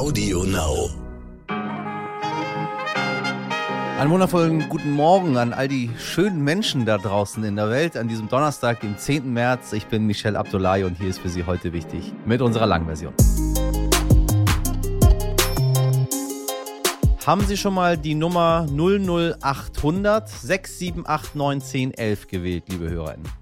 Audio Now. Einen wundervollen guten Morgen an all die schönen Menschen da draußen in der Welt an diesem Donnerstag, dem 10. März. Ich bin Michel Abdullahi und hier ist für Sie heute wichtig mit unserer Langversion. Haben Sie schon mal die Nummer 00800 678 1911 gewählt, liebe HörerInnen?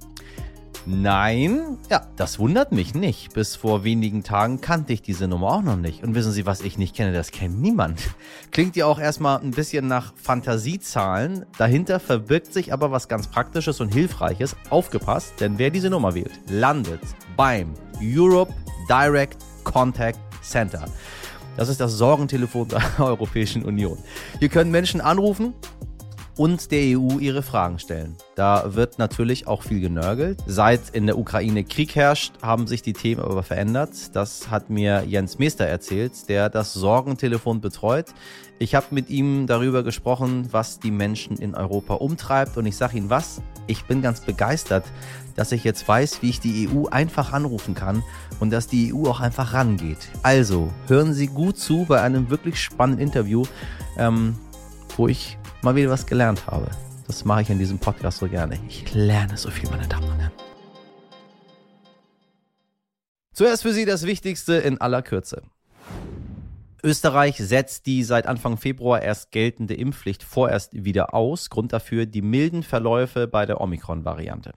Nein, ja, das wundert mich nicht. Bis vor wenigen Tagen kannte ich diese Nummer auch noch nicht. Und wissen Sie, was ich nicht kenne, das kennt niemand. Klingt ja auch erstmal ein bisschen nach Fantasiezahlen. Dahinter verbirgt sich aber was ganz Praktisches und Hilfreiches. Aufgepasst, denn wer diese Nummer wählt, landet beim Europe Direct Contact Center. Das ist das Sorgentelefon der Europäischen Union. Hier können Menschen anrufen und der EU ihre Fragen stellen. Da wird natürlich auch viel genörgelt. Seit in der Ukraine Krieg herrscht, haben sich die Themen aber verändert. Das hat mir Jens Meester erzählt, der das Sorgentelefon betreut. Ich habe mit ihm darüber gesprochen, was die Menschen in Europa umtreibt. Und ich sage Ihnen was, ich bin ganz begeistert, dass ich jetzt weiß, wie ich die EU einfach anrufen kann und dass die EU auch einfach rangeht. Also, hören Sie gut zu bei einem wirklich spannenden Interview, ähm, wo ich mal wieder was gelernt habe. Das mache ich in diesem Podcast so gerne. Ich lerne so viel, meine Damen und Herren. Zuerst für Sie das Wichtigste in aller Kürze. Österreich setzt die seit Anfang Februar erst geltende Impfpflicht vorerst wieder aus. Grund dafür die milden Verläufe bei der Omikron-Variante.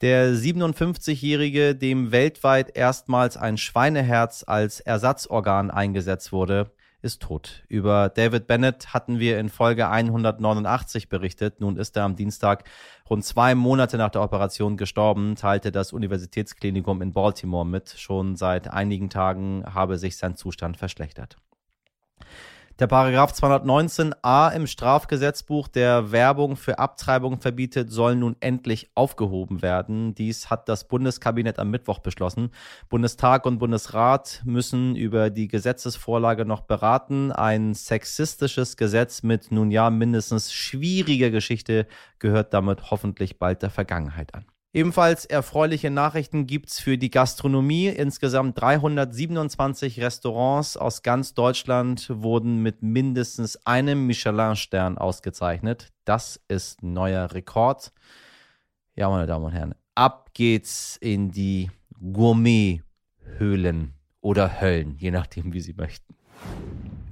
Der 57-Jährige, dem weltweit erstmals ein Schweineherz als Ersatzorgan eingesetzt wurde, ist tot. Über David Bennett hatten wir in Folge 189 berichtet. Nun ist er am Dienstag rund zwei Monate nach der Operation gestorben, teilte das Universitätsklinikum in Baltimore mit. Schon seit einigen Tagen habe sich sein Zustand verschlechtert. Der Paragraph 219a im Strafgesetzbuch, der Werbung für Abtreibung verbietet, soll nun endlich aufgehoben werden. Dies hat das Bundeskabinett am Mittwoch beschlossen. Bundestag und Bundesrat müssen über die Gesetzesvorlage noch beraten. Ein sexistisches Gesetz mit nun ja mindestens schwieriger Geschichte gehört damit hoffentlich bald der Vergangenheit an. Ebenfalls erfreuliche Nachrichten gibt's für die Gastronomie. Insgesamt 327 Restaurants aus ganz Deutschland wurden mit mindestens einem Michelin-Stern ausgezeichnet. Das ist neuer Rekord. Ja, meine Damen und Herren, ab geht's in die Gourmet-Höhlen oder Höllen, je nachdem, wie Sie möchten.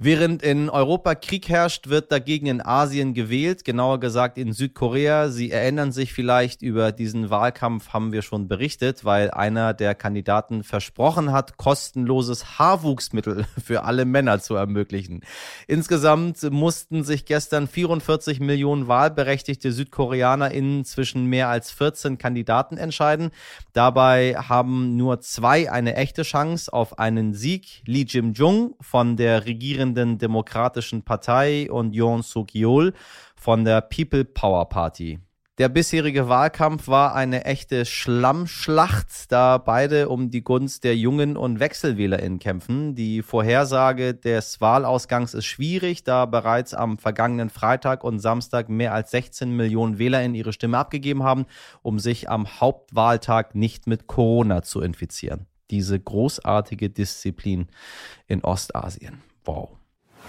Während in Europa Krieg herrscht, wird dagegen in Asien gewählt, genauer gesagt in Südkorea. Sie erinnern sich vielleicht, über diesen Wahlkampf haben wir schon berichtet, weil einer der Kandidaten versprochen hat, kostenloses Haarwuchsmittel für alle Männer zu ermöglichen. Insgesamt mussten sich gestern 44 Millionen wahlberechtigte SüdkoreanerInnen zwischen mehr als 14 Kandidaten entscheiden. Dabei haben nur zwei eine echte Chance auf einen Sieg. Lee Jim-jung von der regierenden regierenden Demokratischen Partei und Yoon Suk-yeol von der People Power Party. Der bisherige Wahlkampf war eine echte Schlammschlacht, da beide um die Gunst der Jungen und WechselwählerInnen kämpfen. Die Vorhersage des Wahlausgangs ist schwierig, da bereits am vergangenen Freitag und Samstag mehr als 16 Millionen WählerInnen ihre Stimme abgegeben haben, um sich am Hauptwahltag nicht mit Corona zu infizieren. Diese großartige Disziplin in Ostasien. Wow.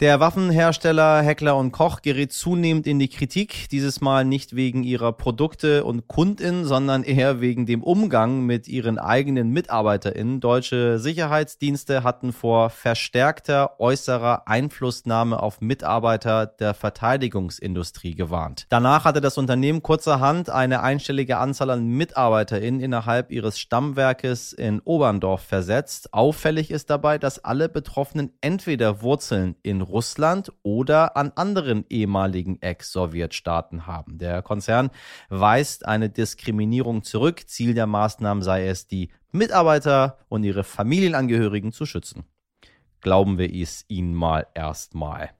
Der Waffenhersteller Heckler und Koch gerät zunehmend in die Kritik, dieses Mal nicht wegen ihrer Produkte und KundInnen, sondern eher wegen dem Umgang mit ihren eigenen MitarbeiterInnen. Deutsche Sicherheitsdienste hatten vor verstärkter äußerer Einflussnahme auf Mitarbeiter der Verteidigungsindustrie gewarnt. Danach hatte das Unternehmen kurzerhand eine einstellige Anzahl an MitarbeiterInnen innerhalb ihres Stammwerkes in Oberndorf versetzt. Auffällig ist dabei, dass alle Betroffenen entweder Wurzeln in Russland oder an anderen ehemaligen Ex-Sowjetstaaten haben. Der Konzern weist eine Diskriminierung zurück. Ziel der Maßnahmen sei es, die Mitarbeiter und ihre Familienangehörigen zu schützen. Glauben wir es ihnen mal erstmal.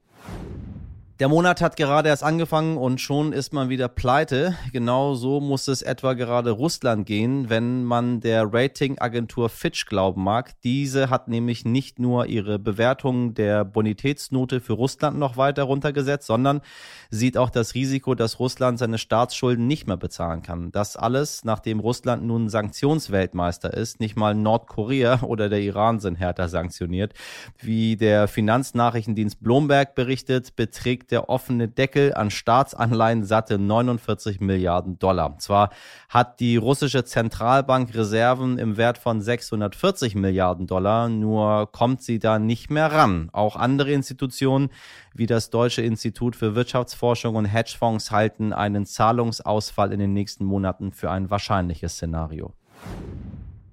Der Monat hat gerade erst angefangen und schon ist man wieder pleite. Genau so muss es etwa gerade Russland gehen, wenn man der Ratingagentur Fitch glauben mag. Diese hat nämlich nicht nur ihre Bewertung der Bonitätsnote für Russland noch weiter runtergesetzt, sondern sieht auch das Risiko, dass Russland seine Staatsschulden nicht mehr bezahlen kann. Das alles, nachdem Russland nun Sanktionsweltmeister ist. Nicht mal Nordkorea oder der Iran sind härter sanktioniert. Wie der Finanznachrichtendienst Bloomberg berichtet, beträgt der offene Deckel an Staatsanleihen satte 49 Milliarden Dollar. Zwar hat die russische Zentralbank Reserven im Wert von 640 Milliarden Dollar, nur kommt sie da nicht mehr ran. Auch andere Institutionen wie das Deutsche Institut für Wirtschaftsforschung und Hedgefonds halten einen Zahlungsausfall in den nächsten Monaten für ein wahrscheinliches Szenario.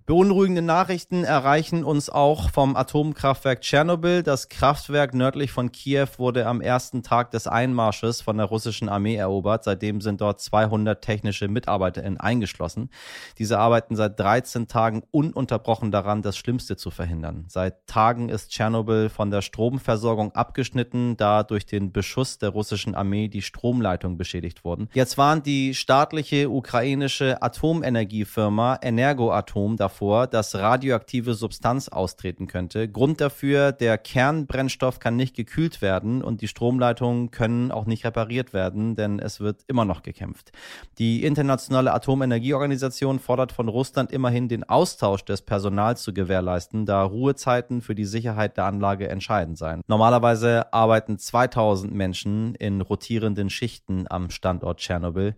Beunruhigende Nachrichten erreichen uns auch vom Atomkraftwerk Tschernobyl. Das Kraftwerk nördlich von Kiew wurde am ersten Tag des Einmarsches von der russischen Armee erobert. Seitdem sind dort 200 technische MitarbeiterInnen eingeschlossen. Diese arbeiten seit 13 Tagen ununterbrochen daran, das Schlimmste zu verhindern. Seit Tagen ist Tschernobyl von der Stromversorgung abgeschnitten, da durch den Beschuss der russischen Armee die Stromleitung beschädigt wurden. Jetzt warnt die staatliche ukrainische Atomenergiefirma Energoatom davor, davor, dass radioaktive Substanz austreten könnte. Grund dafür, der Kernbrennstoff kann nicht gekühlt werden und die Stromleitungen können auch nicht repariert werden, denn es wird immer noch gekämpft. Die Internationale Atomenergieorganisation fordert von Russland immerhin den Austausch des Personals zu gewährleisten, da Ruhezeiten für die Sicherheit der Anlage entscheidend seien. Normalerweise arbeiten 2000 Menschen in rotierenden Schichten am Standort Tschernobyl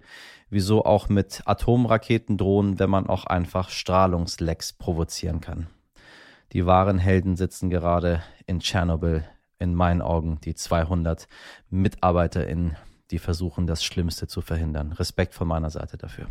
wieso auch mit Atomraketen drohen, wenn man auch einfach Strahlungslecks provozieren kann. Die wahren Helden sitzen gerade in Tschernobyl, in meinen Augen die 200 MitarbeiterInnen, die versuchen, das Schlimmste zu verhindern. Respekt von meiner Seite dafür.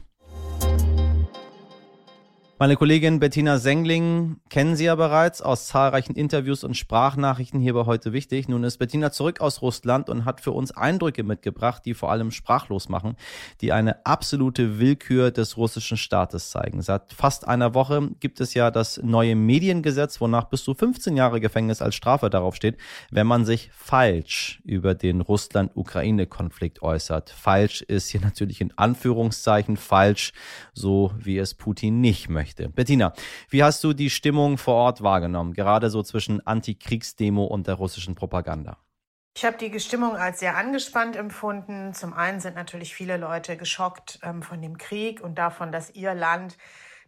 Meine Kollegin Bettina Sengling kennen Sie ja bereits aus zahlreichen Interviews und Sprachnachrichten hier bei heute wichtig. Nun ist Bettina zurück aus Russland und hat für uns Eindrücke mitgebracht, die vor allem sprachlos machen, die eine absolute Willkür des russischen Staates zeigen. Seit fast einer Woche gibt es ja das neue Mediengesetz, wonach bis zu 15 Jahre Gefängnis als Strafe darauf steht, wenn man sich falsch über den Russland-Ukraine-Konflikt äußert. Falsch ist hier natürlich in Anführungszeichen falsch, so wie es Putin nicht möchte möchte. Bettina, wie hast du die Stimmung vor Ort wahrgenommen, gerade so zwischen Antikriegsdemo und der russischen Propaganda? Ich habe die Stimmung als sehr angespannt empfunden. Zum einen sind natürlich viele Leute geschockt ähm, von dem Krieg und davon, dass ihr Land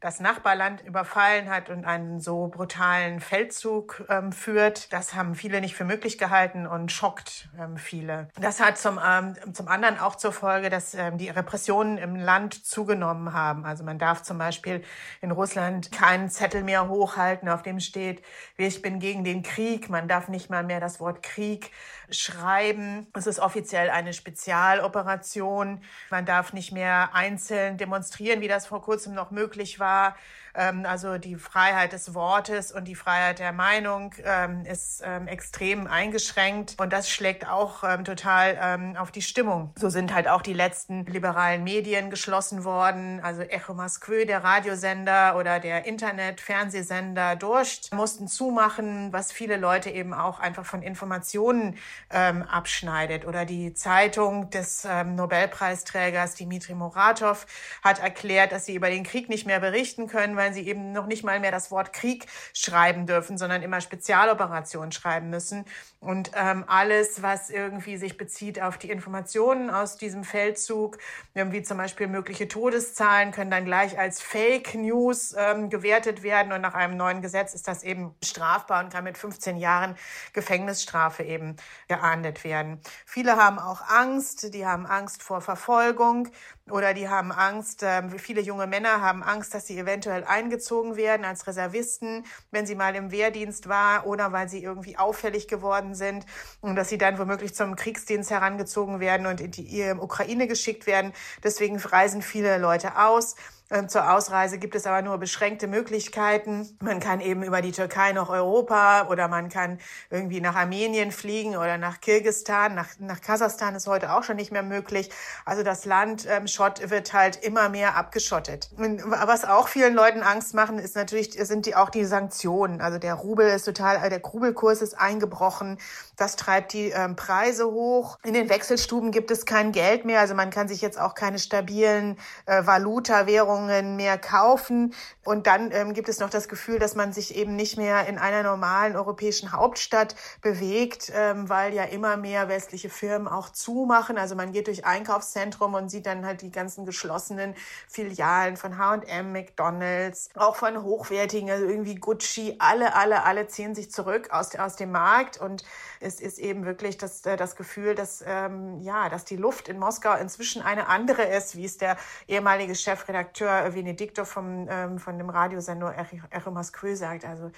das Nachbarland überfallen hat und einen so brutalen Feldzug ähm, führt. Das haben viele nicht für möglich gehalten und schockt ähm, viele. Das hat zum, ähm, zum anderen auch zur Folge, dass ähm, die Repressionen im Land zugenommen haben. Also man darf zum Beispiel in Russland keinen Zettel mehr hochhalten, auf dem steht, ich bin gegen den Krieg. Man darf nicht mal mehr das Wort Krieg schreiben. Es ist offiziell eine Spezialoperation. Man darf nicht mehr einzeln demonstrieren, wie das vor kurzem noch möglich war. uh, Ähm, also die Freiheit des Wortes und die Freiheit der Meinung ähm, ist ähm, extrem eingeschränkt und das schlägt auch ähm, total ähm, auf die Stimmung. So sind halt auch die letzten liberalen Medien geschlossen worden. Also Echo Moskwe, der Radiosender oder der Internet-Fernsehsender Durst mussten zumachen, was viele Leute eben auch einfach von Informationen ähm, abschneidet. Oder die Zeitung des Nobelpreisträgers Dimitri Muratov hat erklärt, dass sie über den Krieg nicht mehr berichten können, weil sie eben noch nicht mal mehr das Wort Krieg schreiben dürfen, sondern immer Spezialoperationen schreiben müssen. Und ähm, alles, was irgendwie sich bezieht auf die Informationen aus diesem Feldzug, wie zum Beispiel mögliche Todeszahlen, können dann gleich als Fake News ähm, gewertet werden. Und nach einem neuen Gesetz ist das eben strafbar und kann mit 15 Jahren Gefängnisstrafe eben geahndet werden. Viele haben auch Angst, die haben Angst vor Verfolgung oder die haben Angst, äh, viele junge Männer haben Angst, dass sie eventuell eingezogen werden als Reservisten, wenn sie mal im Wehrdienst war oder weil sie irgendwie auffällig geworden sind und dass sie dann womöglich zum Kriegsdienst herangezogen werden und in die Ukraine geschickt werden. Deswegen reisen viele Leute aus. Ähm, zur Ausreise gibt es aber nur beschränkte Möglichkeiten. Man kann eben über die Türkei nach Europa oder man kann irgendwie nach Armenien fliegen oder nach Kirgistan. Nach, nach Kasachstan ist heute auch schon nicht mehr möglich. Also das Land ähm, Schott wird halt immer mehr abgeschottet. Und was auch vielen Leuten Angst machen, ist natürlich, sind die auch die Sanktionen. Also der Rubel ist total, der Rubelkurs ist eingebrochen. Das treibt die ähm, Preise hoch. In den Wechselstuben gibt es kein Geld mehr. Also man kann sich jetzt auch keine stabilen äh, Valuta-Währungen mehr kaufen. Und dann ähm, gibt es noch das Gefühl, dass man sich eben nicht mehr in einer normalen europäischen Hauptstadt bewegt, ähm, weil ja immer mehr westliche Firmen auch zumachen. Also man geht durch Einkaufszentrum und sieht dann halt die ganzen geschlossenen Filialen von H&M, McDonald's, auch von hochwertigen, also irgendwie Gucci. Alle, alle, alle ziehen sich zurück aus, aus dem Markt und es ist eben wirklich das, äh, das Gefühl, dass, ähm, ja, dass die Luft in Moskau inzwischen eine andere ist, wie es der ehemalige Chefredakteur Venedikto vom, ähm, von dem Radiosender Echo Moskwe sagt. Also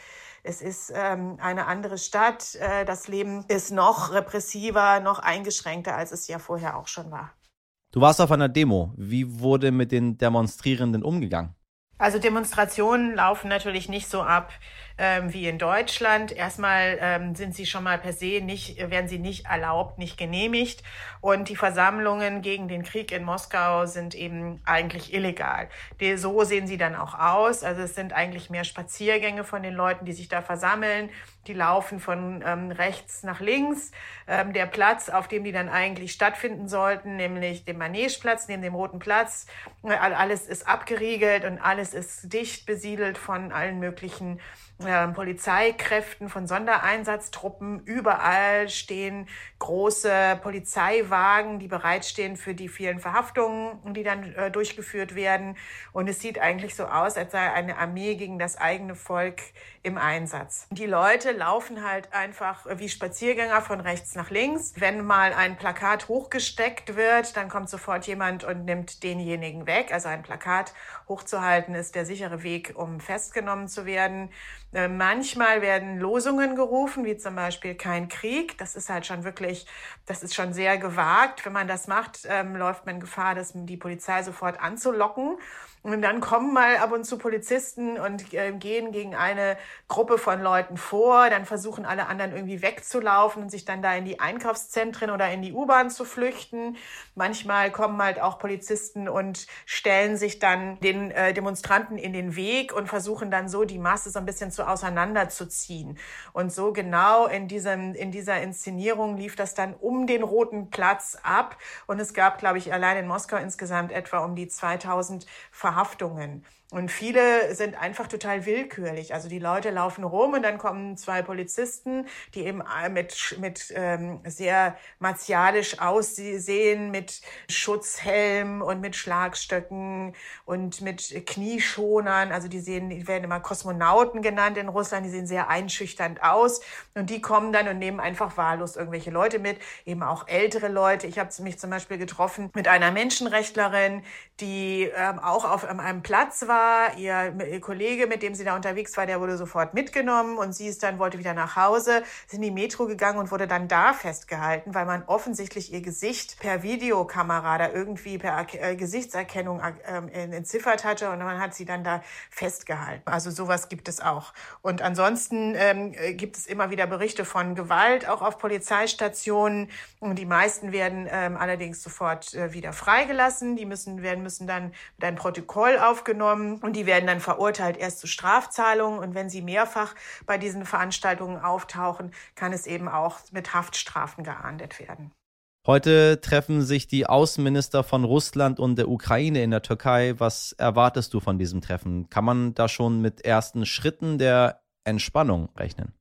es ist ähm, eine andere Stadt. Äh, das Leben ist noch repressiver, noch eingeschränkter, als es ja vorher auch schon war. Du warst auf einer Demo. Wie wurde mit den Demonstrierenden umgegangen? Also Demonstrationen laufen natürlich nicht so ab, ähm, wie in Deutschland. Erstmal ähm, sind sie schon mal per se nicht, werden sie nicht erlaubt, nicht genehmigt. Und die Versammlungen gegen den Krieg in Moskau sind eben eigentlich illegal. Die, so sehen sie dann auch aus. Also es sind eigentlich mehr Spaziergänge von den Leuten, die sich da versammeln. Die laufen von ähm, rechts nach links. Ähm, der Platz, auf dem die dann eigentlich stattfinden sollten, nämlich dem Manegeplatz, neben dem Roten Platz, äh, alles ist abgeriegelt und alles ist dicht besiedelt von allen möglichen äh, Polizeikräften, von Sondereinsatztruppen. Überall stehen große Polizeiwagen, die bereitstehen für die vielen Verhaftungen, die dann äh, durchgeführt werden. Und es sieht eigentlich so aus, als sei eine Armee gegen das eigene Volk im Einsatz. Die Leute laufen halt einfach wie Spaziergänger von rechts nach links. Wenn mal ein Plakat hochgesteckt wird, dann kommt sofort jemand und nimmt denjenigen weg. Also ein Plakat hochzuhalten ist der sichere Weg, um festgenommen zu werden. Äh, manchmal werden Losungen gerufen, wie zum Beispiel kein Krieg. Das ist halt schon wirklich, das ist schon sehr gewagt. Wenn man das macht, ähm, läuft man Gefahr, dass die Polizei sofort anzulocken. Und dann kommen mal ab und zu Polizisten und äh, gehen gegen eine Gruppe von Leuten vor. Dann versuchen alle anderen irgendwie wegzulaufen und sich dann da in die Einkaufszentren oder in die U-Bahn zu flüchten. Manchmal kommen halt auch Polizisten und stellen sich dann den äh, Demonstranten in den Weg und versuchen dann so die Masse so ein bisschen zu auseinanderzuziehen. Und so genau in diesem, in dieser Inszenierung lief das dann um den Roten Platz ab. Und es gab, glaube ich, allein in Moskau insgesamt etwa um die 2000 Verhaftungen. Und viele sind einfach total willkürlich. Also die Leute laufen rum und dann kommen zwei Polizisten, die eben äh, mit, mit ähm, sehr martialisch aussehen, mit Schutzhelm und mit Schlagstöcken und mit Knieschonern. Also die sehen, die werden immer Kosmonauten genannt in Russland, die sehen sehr einschüchternd aus. Und die kommen dann und nehmen einfach wahllos irgendwelche Leute mit, eben auch ältere Leute. Ich habe mich zum Beispiel getroffen mit einer Menschenrechtlerin, die ähm, auch auf einem Platz war war, ihr, ihr, Kollege, mit dem sie da unterwegs war, der wurde sofort mitgenommen und sie ist dann, wollte wieder nach Hause, ist in die Metro gegangen und wurde dann da festgehalten, weil man offensichtlich ihr Gesicht per Videokamera da irgendwie per äh, Gesichtserkennung äh, entziffert hatte und man hat sie dann da festgehalten. Also sowas gibt es auch. Und ansonsten ähm, gibt es immer wieder Berichte von Gewalt, auch auf Polizeistationen. Und die meisten werden ähm, allerdings sofort äh, wieder freigelassen. Die müssen, werden, müssen dann mit einem Protokoll aufgenommen und die werden dann verurteilt erst zu Strafzahlungen. Und wenn sie mehrfach bei diesen Veranstaltungen auftauchen, kann es eben auch mit Haftstrafen geahndet werden. Heute treffen sich die Außenminister von Russland und der Ukraine in der Türkei. Was erwartest du von diesem Treffen? Kann man da schon mit ersten Schritten der Entspannung rechnen?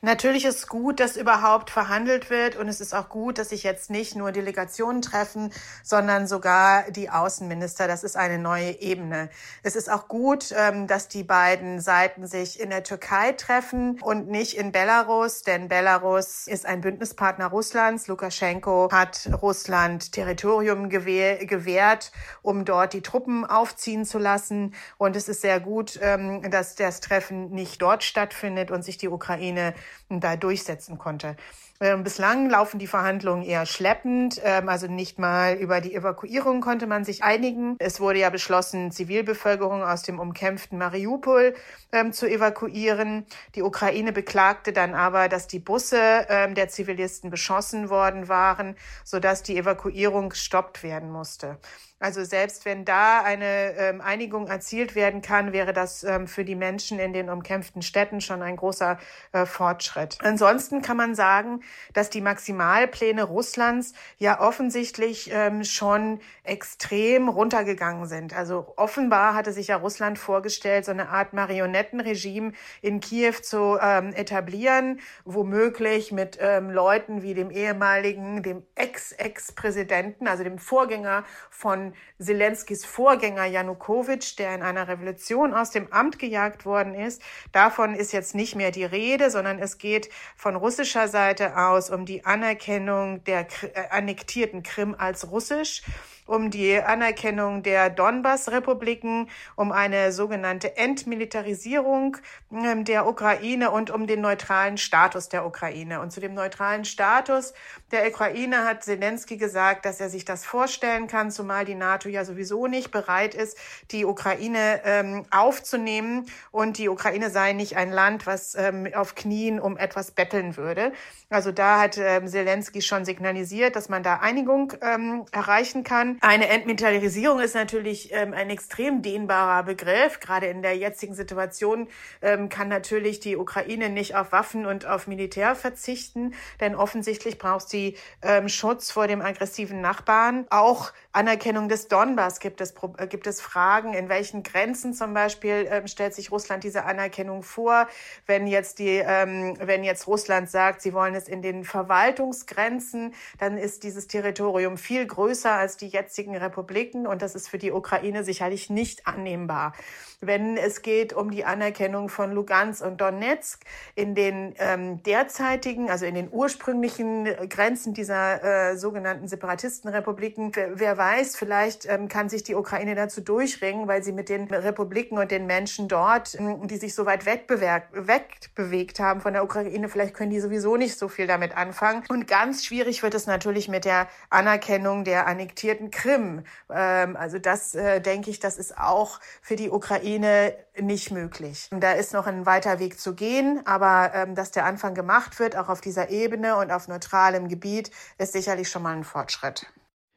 Natürlich ist gut, dass überhaupt verhandelt wird und es ist auch gut, dass sich jetzt nicht nur Delegationen treffen, sondern sogar die Außenminister. Das ist eine neue Ebene. Es ist auch gut, ähm, dass die beiden Seiten sich in der Türkei treffen und nicht in Belarus, denn Belarus ist ein Bündnispartner Russlands. Lukaschenko hat Russland Territorium gewährt, um dort die Truppen aufziehen zu lassen. Und es ist sehr gut, ähm, dass das Treffen nicht dort stattfindet und sich die Ukraine da durchsetzen konnte. Ähm, bislang laufen die Verhandlungen eher schleppend, ähm, also nicht mal über die Evakuierung konnte man sich einigen. Es wurde ja beschlossen, Zivilbevölkerung aus dem umkämpften Mariupol ähm, zu evakuieren. Die Ukraine beklagte dann aber, dass die Busse der Zivilisten beschossen worden waren, sodass die Evakuierung gestoppt werden musste. Also selbst wenn da eine ähm, Einigung erzielt werden kann, wäre das ähm, für die Menschen in den umkämpften Städten schon ein großer äh, Fortschritt. Ansonsten kann man sagen, dass die Maximalpläne Russlands ja offensichtlich ähm, schon extrem runtergegangen sind. Also offenbar hatte sich ja Russland vorgestellt, so eine Art Marionettenregime in Kiew zu ähm, etablieren, womöglich mit ähm, Leuten wie dem ehemaligen, dem Ex-Ex-Präsidenten, also dem Vorgänger von Zelenskis Vorgänger Janukowitsch, der in einer Revolution aus dem Amt gejagt worden ist. Davon ist jetzt nicht mehr die Rede, sondern es geht von russischer Seite aus um die Anerkennung der äh, annektierten Krim als russisch um die Anerkennung der Donbass-Republiken, um eine sogenannte Entmilitarisierung ähm, der Ukraine und um den neutralen Status der Ukraine. Und zu dem neutralen Status der Ukraine hat Zelensky gesagt, dass er sich das vorstellen kann, zumal die NATO ja sowieso nicht bereit ist, die Ukraine ähm, aufzunehmen. Und die Ukraine sei nicht ein Land, was ähm, auf Knien um etwas betteln würde. Also da hat ähm, Zelensky schon signalisiert, dass man da Einigung ähm, erreichen kann. Eine Entmilitarisierung ist natürlich ähm, ein extrem dehnbarer Begriff. Gerade in der jetzigen Situation ähm, kann natürlich die Ukraine nicht auf Waffen und auf Militär verzichten, denn offensichtlich braucht sie ähm, Schutz vor dem aggressiven Nachbarn. Auch Anerkennung des Donbass gibt es, äh, gibt es Fragen, in welchen Grenzen zum Beispiel ähm, stellt sich Russland diese Anerkennung vor, wenn jetzt die, ähm, wenn jetzt Russland sagt, sie wollen es in den Verwaltungsgrenzen, dann ist dieses Territorium viel größer als die jetzigen Republiken und das ist für die Ukraine sicherlich nicht annehmbar. Wenn es geht um die Anerkennung von Lugansk und Donetsk in den ähm, derzeitigen, also in den ursprünglichen Grenzen dieser äh, sogenannten Separatistenrepubliken, wer weiß, vielleicht ähm, kann sich die Ukraine dazu durchringen, weil sie mit den Republiken und den Menschen dort, die sich so weit wegbewegt haben von der Ukraine, vielleicht können die sowieso nicht so viel damit anfangen. Und ganz schwierig wird es natürlich mit der Anerkennung der annektierten Krim. Ähm, also das äh, denke ich, das ist auch für die Ukraine nicht möglich. Da ist noch ein weiter Weg zu gehen, aber ähm, dass der Anfang gemacht wird, auch auf dieser Ebene und auf neutralem Gebiet, ist sicherlich schon mal ein Fortschritt.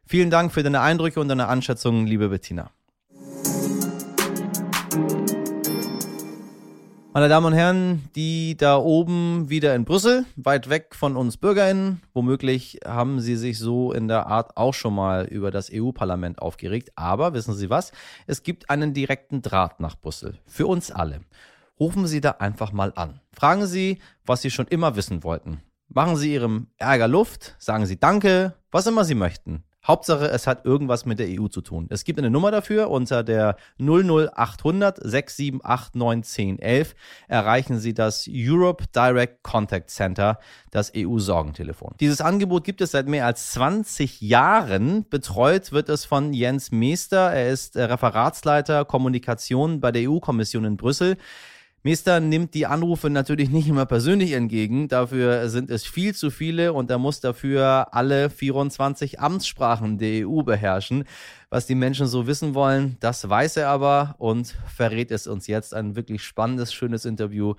Vielen Dank für deine Eindrücke und deine Anschätzungen, liebe Bettina. Meine Damen und Herren, die da oben wieder in Brüssel, weit weg von uns BürgerInnen, womöglich haben Sie sich so in der Art auch schon mal über das EU-Parlament aufgeregt. Aber wissen Sie was? Es gibt einen direkten Draht nach Brüssel. Für uns alle. Rufen Sie da einfach mal an. Fragen Sie, was Sie schon immer wissen wollten. Machen Sie Ihrem Ärger Luft, sagen Sie Danke, was immer Sie möchten. Hauptsache, es hat irgendwas mit der EU zu tun. Es gibt eine Nummer dafür unter der 00800 678 91011 erreichen Sie das Europe Direct Contact Center, das EU-Sorgentelefon. Dieses Angebot gibt es seit mehr als 20 Jahren. Betreut wird es von Jens Meester. Er ist Referatsleiter Kommunikation bei der EU-Kommission in Brüssel. Mester nimmt die Anrufe natürlich nicht immer persönlich entgegen. Dafür sind es viel zu viele und er muss dafür alle 24 Amtssprachen der EU beherrschen. Was die Menschen so wissen wollen, das weiß er aber und verrät es uns jetzt. Ein wirklich spannendes, schönes Interview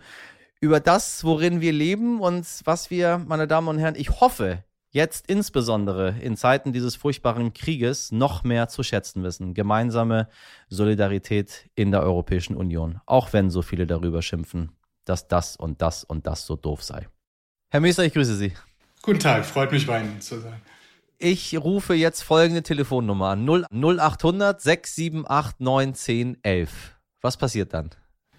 über das, worin wir leben und was wir, meine Damen und Herren, ich hoffe, jetzt insbesondere in Zeiten dieses furchtbaren Krieges noch mehr zu schätzen wissen. Gemeinsame Solidarität in der Europäischen Union, auch wenn so viele darüber schimpfen, dass das und das und das so doof sei. Herr Meester, ich grüße Sie. Guten Tag, freut mich bei Ihnen zu sein. Ich rufe jetzt folgende Telefonnummer an: 0800 678 91011. Was passiert dann?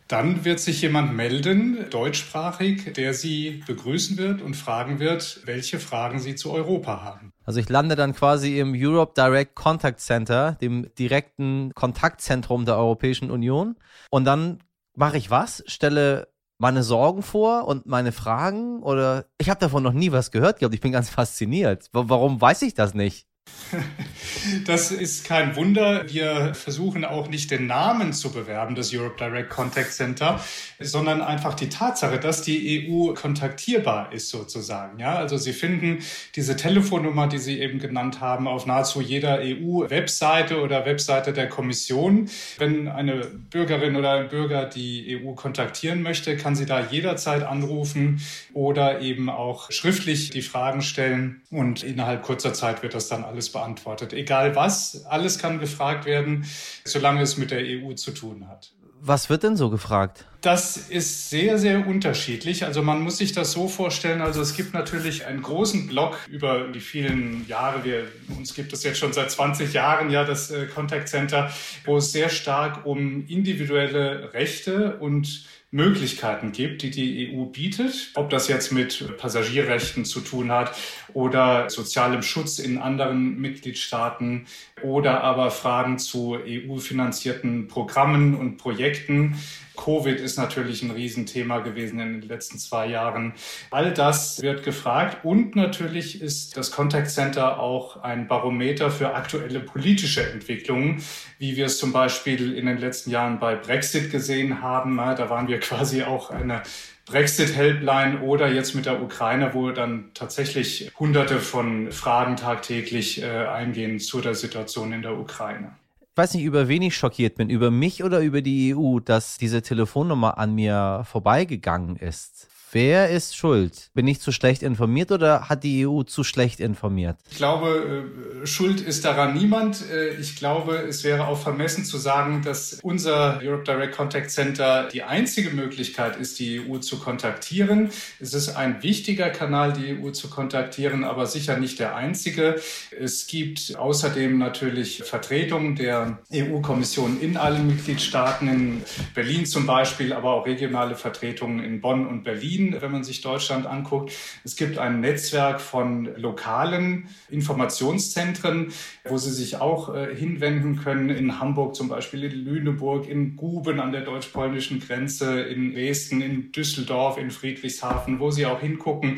Dann wird sich jemand melden, deutschsprachig, der Sie begrüßen wird und fragen wird, welche Fragen Sie zu Europa haben. Also ich lande dann quasi im Europe Direct Contact Center, dem direkten Kontaktzentrum der Europäischen Union. Und dann mache ich was? Stelle meine Sorgen vor und meine Fragen? Oder ich habe davon noch nie was gehört gehabt. Ich bin ganz fasziniert. Warum weiß ich das nicht? Das ist kein Wunder. Wir versuchen auch nicht den Namen zu bewerben des Europe Direct Contact Center, sondern einfach die Tatsache, dass die EU kontaktierbar ist sozusagen. Ja, also Sie finden diese Telefonnummer, die Sie eben genannt haben, auf nahezu jeder EU-Webseite oder Webseite der Kommission. Wenn eine Bürgerin oder ein Bürger die EU kontaktieren möchte, kann sie da jederzeit anrufen oder eben auch schriftlich die Fragen stellen und innerhalb kurzer Zeit wird das dann alles beantwortet. Egal was, alles kann gefragt werden, solange es mit der EU zu tun hat. Was wird denn so gefragt? Das ist sehr, sehr unterschiedlich. Also man muss sich das so vorstellen. Also es gibt natürlich einen großen Block über die vielen Jahre. Wir, uns gibt es jetzt schon seit 20 Jahren ja das äh, Contact Center, wo es sehr stark um individuelle Rechte und Möglichkeiten gibt, die die EU bietet, ob das jetzt mit Passagierrechten zu tun hat oder sozialem Schutz in anderen Mitgliedstaaten oder aber Fragen zu EU-finanzierten Programmen und Projekten. Covid ist natürlich ein Riesenthema gewesen in den letzten zwei Jahren. All das wird gefragt und natürlich ist das Contact Center auch ein Barometer für aktuelle politische Entwicklungen, wie wir es zum Beispiel in den letzten Jahren bei Brexit gesehen haben. Da waren wir quasi auch eine Brexit-Helpline oder jetzt mit der Ukraine, wo dann tatsächlich hunderte von Fragen tagtäglich äh, eingehen zu der Situation in der Ukraine weiß nicht, über wen ich schockiert bin, über mich oder über die EU, dass diese Telefonnummer an mir vorbeigegangen ist. Wer ist schuld? Bin ich zu schlecht informiert oder hat die EU zu schlecht informiert? Ich glaube, äh, schuld ist daran niemand. Äh, ich glaube, es wäre auch vermessen zu sagen, dass unser Europe Direct Contact Center die einzige Möglichkeit ist, die EU zu kontaktieren. Es ist ein wichtiger Kanal, die EU zu kontaktieren, aber sicher nicht der einzige. Es gibt außerdem natürlich Vertretungen der EU-Kommission in allen Mitgliedstaaten, in Berlin zum Beispiel, aber auch regionale Vertretungen in Bonn und Berlin. Berlin, wenn man sich Deutschland anguckt. Es gibt ein Netzwerk von lokalen Informationszentren, wo Sie sich auch äh, hinwenden können. In Hamburg zum Beispiel, in Lüneburg, in Guben an der deutsch-polnischen Grenze, in Dresden, in Düsseldorf, in Friedrichshafen, wo Sie auch hingucken.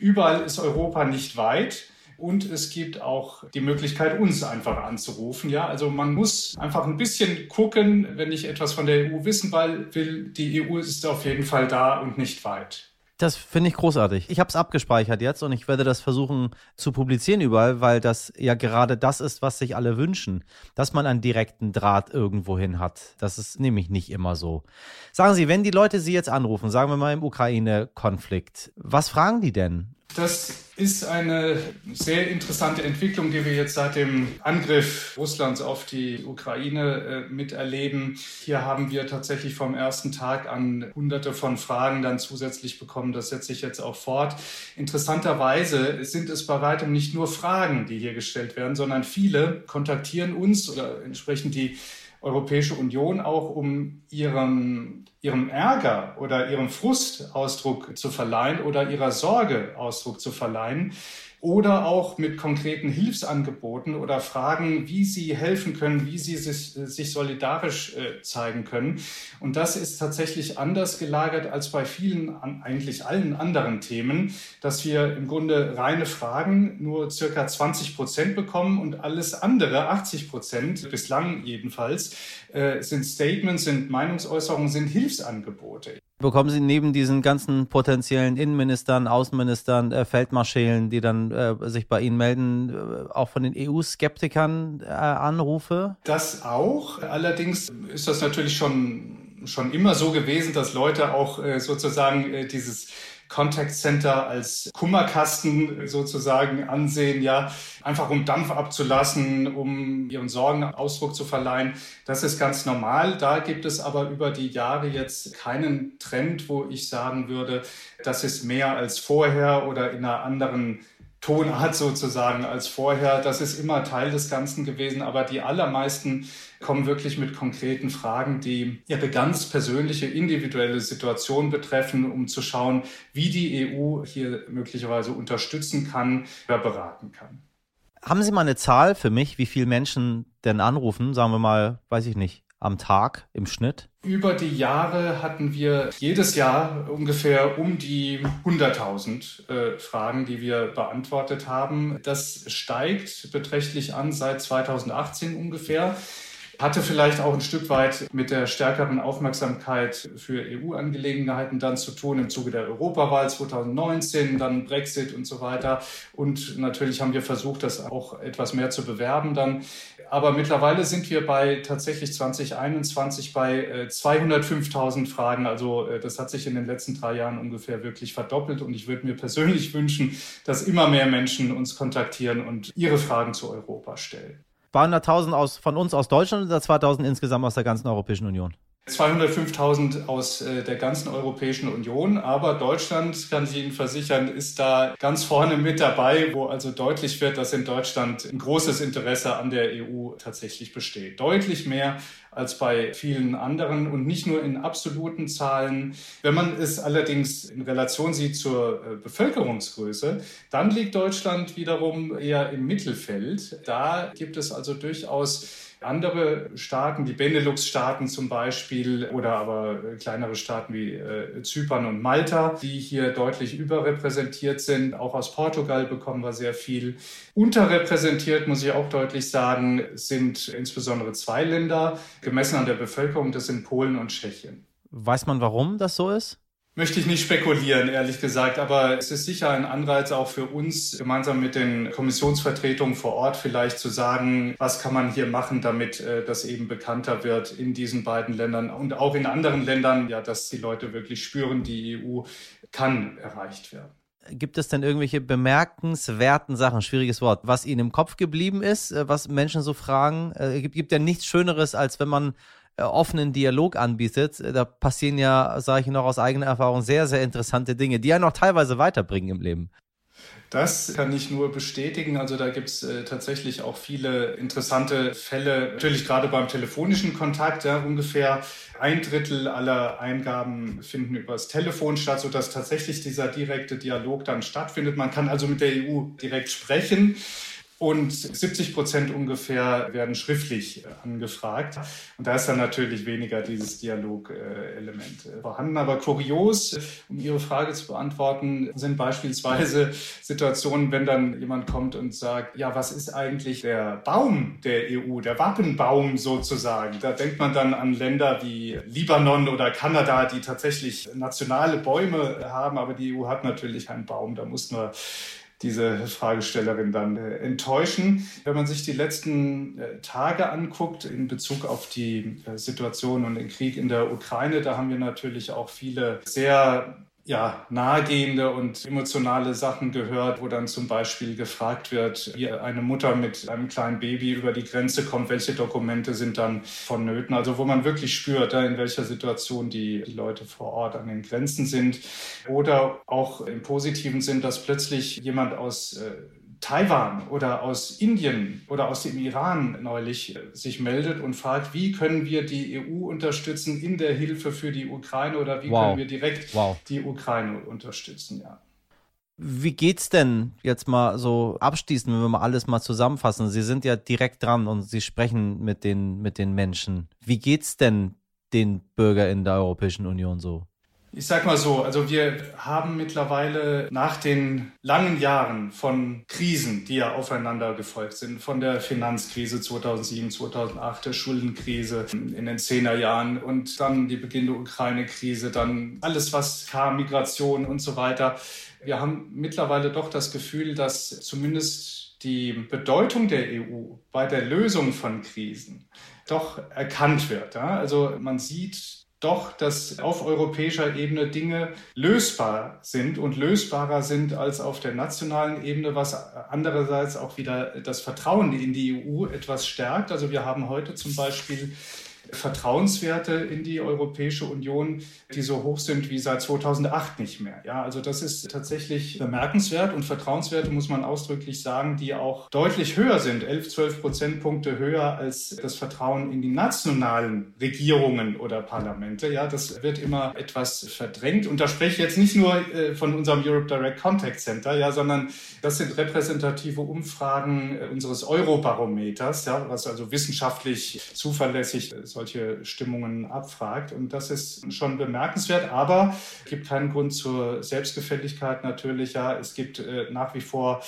Überall ist Europa nicht weit. Und es gibt auch die Möglichkeit, uns einfach anzurufen. Ja, also man muss einfach ein bisschen gucken, wenn ich etwas von der EU wissen will. Die EU ist auf jeden Fall da und nicht weit. Das finde ich großartig. Ich habe es abgespeichert jetzt und ich werde das versuchen zu publizieren überall, weil das ja gerade das ist, was sich alle wünschen, dass man einen direkten Draht irgendwohin hat. Das ist nämlich nicht immer so. Sagen Sie, wenn die Leute Sie jetzt anrufen, sagen wir mal im Ukraine-Konflikt, was fragen die denn? Das ist eine sehr interessante Entwicklung, die wir jetzt seit dem Angriff Russlands auf die Ukraine äh, miterleben. Hier haben wir tatsächlich vom ersten Tag an hunderte von Fragen dann zusätzlich bekommen. Das setzt sich jetzt auch fort. Interessanterweise sind es bei weitem nicht nur Fragen, die hier gestellt werden, sondern viele kontaktieren uns oder entsprechend die Europäische Union auch, um ihrem, ihrem Ärger oder ihrem Frust Ausdruck zu verleihen oder ihrer Sorge Ausdruck zu verleihen oder auch mit konkreten Hilfsangeboten oder Fragen, wie sie helfen können, wie sie sich, sich solidarisch äh, zeigen können. Und das ist tatsächlich anders gelagert als bei vielen, eigentlich allen anderen Themen, dass wir im Grunde reine Fragen nur circa 20 Prozent bekommen und alles andere, 80 Prozent, bislang jedenfalls, äh, sind Statements, sind Meinungsäußerungen, sind Hilfsangebote. Bekommen Sie neben diesen ganzen potenziellen Innenministern, Außenministern, äh, Feldmarschälen, die dann äh, sich bei Ihnen melden, äh, auch von den EU-Skeptikern äh, Anrufe? Das auch. Allerdings ist das natürlich schon, schon immer so gewesen, dass Leute auch äh, sozusagen dieses Contact Center als Kummerkasten sozusagen ansehen, ja, einfach um Dampf abzulassen, um ihren Sorgen Ausdruck zu verleihen. Das ist ganz normal. Da gibt es aber über die Jahre jetzt keinen Trend, wo ich sagen würde, das ist mehr als vorher oder in einer anderen Tonart sozusagen als vorher. Das ist immer Teil des Ganzen gewesen, aber die allermeisten kommen wirklich mit konkreten Fragen, die ihre ganz persönliche, individuelle Situation betreffen, um zu schauen, wie die EU hier möglicherweise unterstützen kann oder beraten kann. Haben Sie mal eine Zahl für mich, wie viele Menschen denn anrufen? Sagen wir mal, weiß ich nicht, am Tag im Schnitt? Über die Jahre hatten wir jedes Jahr ungefähr um die 100.000 äh, Fragen, die wir beantwortet haben. Das steigt beträchtlich an seit 2018 ungefähr. Hatte vielleicht auch ein Stück weit mit der stärkeren Aufmerksamkeit für EU-Angelegenheiten dann zu tun im Zuge der Europawahl 2019, dann Brexit und so weiter. Und natürlich haben wir versucht, das auch etwas mehr zu bewerben dann. Aber mittlerweile sind wir bei tatsächlich 2021 bei 205.000 äh, Fragen. Also äh, das hat sich in den letzten drei Jahren ungefähr wirklich verdoppelt. Und ich würde mir persönlich wünschen, dass immer mehr Menschen uns kontaktieren und ihre Fragen zu Europa stellen. 200.000 von uns aus Deutschland oder 2.000 insgesamt aus der ganzen Europäischen Union? 205.000 aus äh, der ganzen Europäischen Union, aber Deutschland, kann ich Ihnen versichern, ist da ganz vorne mit dabei, wo also deutlich wird, dass in Deutschland ein großes Interesse an der EU tatsächlich besteht. Deutlich mehr als bei vielen anderen und nicht nur in absoluten Zahlen. Wenn man es allerdings in Relation sieht zur äh, Bevölkerungsgröße, dann liegt Deutschland wiederum eher im Mittelfeld. Da gibt es also durchaus andere Staaten, die Benelux-Staaten zum Beispiel oder aber äh, kleinere Staaten wie äh, Zypern und Malta, die hier deutlich überrepräsentiert sind. Auch aus Portugal bekommen wir sehr viel. Unterrepräsentiert, muss ich auch deutlich sagen, sind insbesondere zwei Länder, gemessen an der Bevölkerung, das sind Polen und Tschechien. Weiß man, warum das so ist? Möchte ich nicht spekulieren, ehrlich gesagt, aber es ist sicher ein Anreiz auch für uns, gemeinsam mit den Kommissionsvertretungen vor Ort vielleicht zu sagen, was kann man hier machen, damit äh, das eben bekannter wird in diesen beiden Ländern und auch in anderen Ländern, ja, dass die Leute wirklich spüren, die EU kann erreicht werden. Gibt es denn irgendwelche bemerkenswerten Sachen, schwieriges Wort, was Ihnen im Kopf geblieben ist, äh, was Menschen so fragen? Es äh, gibt, gibt ja nichts Schöneres, als wenn man offenen Dialog anbietet, äh, da passieren ja, sage ich noch aus eigener Erfahrung, sehr, sehr interessante Dinge, die einen auch teilweise weiterbringen im Leben. Das kann ich nur bestätigen. Also da gibt es äh, tatsächlich auch viele interessante Fälle. Natürlich gerade beim telefonischen Kontakt. Ja, ungefähr ein Drittel aller Eingaben finden übers Telefon statt, sodass tatsächlich dieser direkte Dialog dann stattfindet. Man kann also mit der EU direkt sprechen und 70 Prozent ungefähr werden schriftlich äh, angefragt. Und da ist dann natürlich weniger dieses Dialogelement äh, vorhanden. Aber kurios, um Ihre Frage zu beantworten, sind beispielsweise Situationen, wenn dann jemand kommt und sagt, ja, was ist eigentlich der Baum der EU, der Wappenbaum sozusagen? Da denkt man dann an Länder wie Libanon oder Kanada, die tatsächlich nationale Bäume haben, aber die EU hat natürlich einen Baum. Da muss nur diese Fragestellerin dann äh, enttäuschen. Wenn man sich die letzten äh, Tage anguckt in Bezug auf die äh, Situation und den Krieg in der Ukraine, da haben wir natürlich auch viele sehr ja, nahegehende und emotionale Sachen gehört, wo dann zum Beispiel gefragt wird, wie eine Mutter mit einem kleinen Baby über die Grenze kommt, welche Dokumente sind dann vonnöten. Also wo man wirklich spürt, in welcher Situation die, Leute vor Ort an den Grenzen sind. Oder auch im positiven Sinn, dass plötzlich jemand aus äh, Taiwan oder aus Indien oder aus dem Iran neulich äh, sich meldet und fragt, wie können wir die EU unterstützen in der Hilfe für die Ukraine oder wie wow. können wir direkt wow. die Ukraine unterstützen, ja. Wie geht's denn jetzt mal so abschließend, wenn wir mal alles mal zusammenfassen? Sie sind ja direkt dran und Sie sprechen mit den, mit den Menschen. Wie geht's denn den Bürgern in der Europäischen Union so? Ich sag mal so, also wir haben mittlerweile nach den langen Jahren von Krisen, die ja aufeinander gefolgt sind, von der Finanzkrise 2007, 2008, der Schuldenkrise in den Zehnerjahren und dann die Beginn der Ukraine-Krise, dann alles, was kam, Migration und so weiter. Wir haben mittlerweile doch das Gefühl, dass zumindest die Bedeutung der EU bei der Lösung von Krisen doch erkannt wird. Also man sieht doch, dass auf europäischer Ebene Dinge lösbar sind und lösbarer sind als auf der nationalen Ebene, was andererseits auch wieder das Vertrauen in die EU etwas stärkt. Also wir haben heute zum Beispiel Vertrauenswerte in die Europäische Union, die so hoch sind wie seit 2008 nicht mehr. Ja, also das ist tatsächlich bemerkenswert und Vertrauenswerte muss man ausdrücklich sagen, die auch deutlich höher sind, 11, 12 Prozentpunkte höher als das Vertrauen in die nationalen Regierungen oder Parlamente. Ja, das wird immer etwas verdrängt und da spreche ich jetzt nicht nur äh, von unserem Europe Direct Contact Center, ja, sondern das sind repräsentative Umfragen äh, unseres Eurobarometers, ja, was also wissenschaftlich zuverlässig solche Stimmungen abfragt. Und das ist schon bemerkenswert, aber gibt keinen Grund zur Selbstgefälligkeit natürlich. Ja, es gibt äh, nach wie vor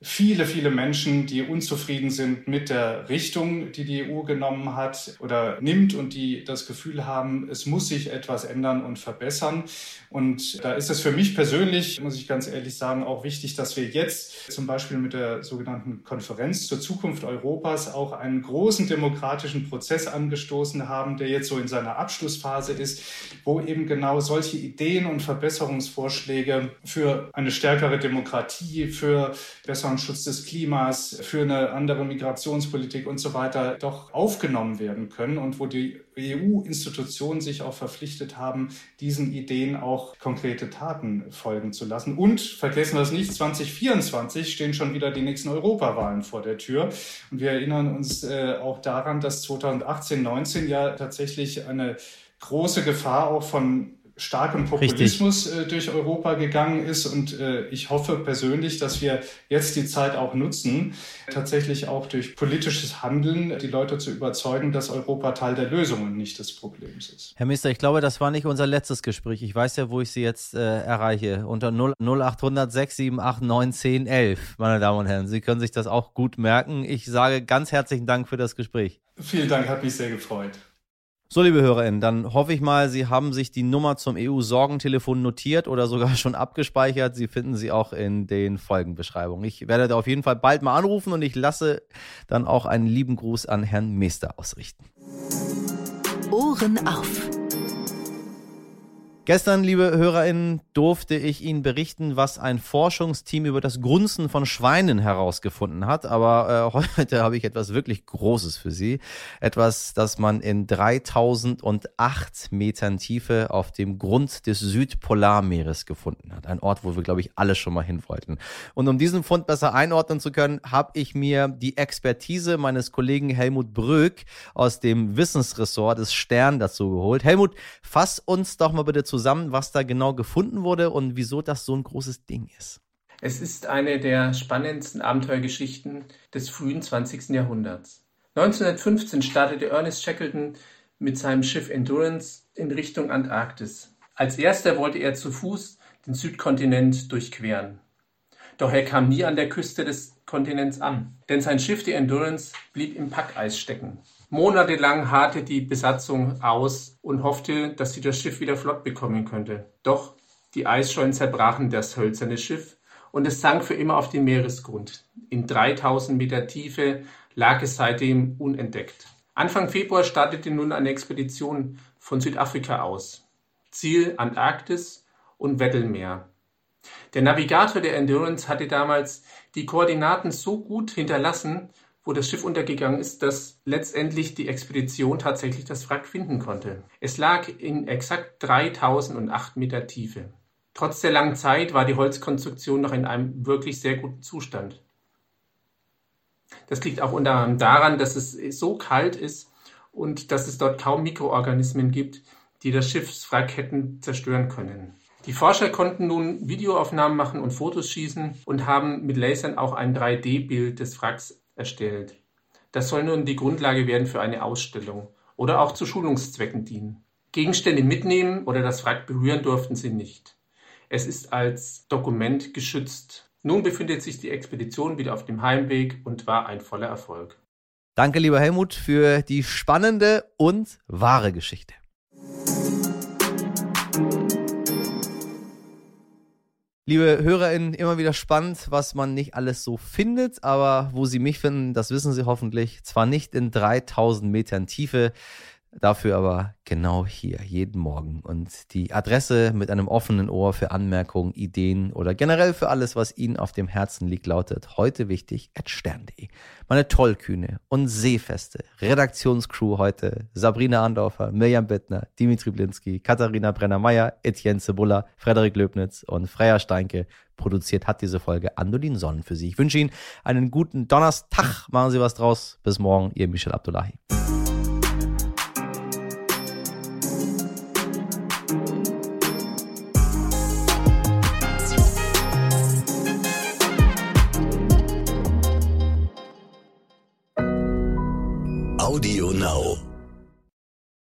viele, viele Menschen, die unzufrieden sind mit der Richtung, die die EU genommen hat oder nimmt und die das Gefühl haben, es muss sich etwas ändern und verbessern. Und da ist es für mich persönlich, muss ich ganz ehrlich sagen, auch wichtig, dass wir jetzt zum Beispiel mit der sogenannten Konferenz zur Zukunft Europas auch einen großen demokratischen Prozess angestoßen haben, der jetzt so in seiner Abschlussphase ist, wo eben genau solche Ideen und Verbesserungsvorschläge für eine stärkere Demokratie, für bessere besseren Schutz des Klimas, für eine andere Migrationspolitik und so weiter doch aufgenommen werden können und wo die EU-Institutionen sich auch verpflichtet haben, diesen Ideen auch konkrete Taten folgen zu lassen. Und vergessen wir es nicht, 2024 stehen schon wieder die nächsten Europawahlen vor der Tür. Und wir erinnern uns äh, auch daran, dass 2018, 19 ja tatsächlich eine große Gefahr auch von starkem Populismus äh, durch Europa gegangen ist. Und äh, ich hoffe persönlich, dass wir jetzt die Zeit auch nutzen, tatsächlich auch durch politisches Handeln die Leute zu überzeugen, dass Europa Teil der Lösung und nicht des Problems ist. Herr Minister, ich glaube, das war nicht unser letztes Gespräch. Ich weiß ja, wo ich Sie jetzt äh, erreiche. Unter 0, 0800 678 9 10 11, meine Damen und Herren. Sie können sich das auch gut merken. Ich sage ganz herzlichen Dank für das Gespräch. Vielen Dank, hat mich sehr gefreut. So, liebe HörerInnen, dann hoffe ich mal, Sie haben sich die Nummer zum EU-Sorgentelefon notiert oder sogar schon abgespeichert. Sie finden sie auch in den Folgenbeschreibungen. Ich werde da auf jeden Fall bald mal anrufen und ich lasse dann auch einen lieben Gruß an Herrn Meester ausrichten. Ohren auf. Gestern, liebe HörerInnen, durfte ich Ihnen berichten, was ein Forschungsteam über das Grunzen von Schweinen herausgefunden hat. Aber äh, heute habe ich etwas wirklich Großes für Sie. Etwas, das man in 3008 Metern Tiefe auf dem Grund des Südpolarmeeres gefunden hat. Ein Ort, wo wir, glaube ich, alle schon mal hin wollten. Und um diesen Fund besser einordnen zu können, habe ich mir die Expertise meines Kollegen Helmut Bröck aus dem Wissensressort des Stern dazu geholt. Helmut, fass uns doch mal bitte zu zusammen, was da genau gefunden wurde und wieso das so ein großes Ding ist. Es ist eine der spannendsten Abenteuergeschichten des frühen 20. Jahrhunderts. 1915 startete Ernest Shackleton mit seinem Schiff Endurance in Richtung Antarktis. Als erster wollte er zu Fuß den Südkontinent durchqueren. Doch er kam nie an der Küste des Kontinents an, denn sein Schiff, die Endurance, blieb im Packeis stecken. Monatelang harrte die Besatzung aus und hoffte, dass sie das Schiff wieder flott bekommen könnte. Doch die Eisschollen zerbrachen das hölzerne Schiff und es sank für immer auf den Meeresgrund. In 3000 Meter Tiefe lag es seitdem unentdeckt. Anfang Februar startete nun eine Expedition von Südafrika aus. Ziel Antarktis und Weddellmeer. Der Navigator der Endurance hatte damals die Koordinaten so gut hinterlassen, wo das Schiff untergegangen ist, dass letztendlich die Expedition tatsächlich das Wrack finden konnte. Es lag in exakt 3008 Meter Tiefe. Trotz der langen Zeit war die Holzkonstruktion noch in einem wirklich sehr guten Zustand. Das liegt auch unter anderem daran, dass es so kalt ist und dass es dort kaum Mikroorganismen gibt, die das Schiffswrack hätten zerstören können. Die Forscher konnten nun Videoaufnahmen machen und Fotos schießen und haben mit Lasern auch ein 3D-Bild des Wracks erstellt. Das soll nun die Grundlage werden für eine Ausstellung oder auch zu Schulungszwecken dienen. Gegenstände mitnehmen oder das Wrack berühren durften sie nicht. Es ist als Dokument geschützt. Nun befindet sich die Expedition wieder auf dem Heimweg und war ein voller Erfolg. Danke, lieber Helmut, für die spannende und wahre Geschichte. Liebe HörerInnen, immer wieder spannend, was man nicht alles so findet, aber wo Sie mich finden, das wissen Sie hoffentlich. Zwar nicht in 3000 Metern Tiefe, Dafür aber genau hier, jeden Morgen. Und die Adresse mit einem offenen Ohr für Anmerkungen, Ideen oder generell für alles, was Ihnen auf dem Herzen liegt, lautet heute wichtig at stern.de. Meine tollkühne und seefeste Redaktionscrew heute Sabrina Andorfer, Mirjam Bittner, Dimitri Blinski, Katharina Brenner-Meyer, Etienne Cebulla, Frederik Löbnitz und Freya Steinke. Produziert hat diese Folge Andolin Sonnen für Sie. Ich wünsche Ihnen einen guten Donnerstag. Machen Sie was draus. Bis morgen, Ihr Michel Abdullahi. Now.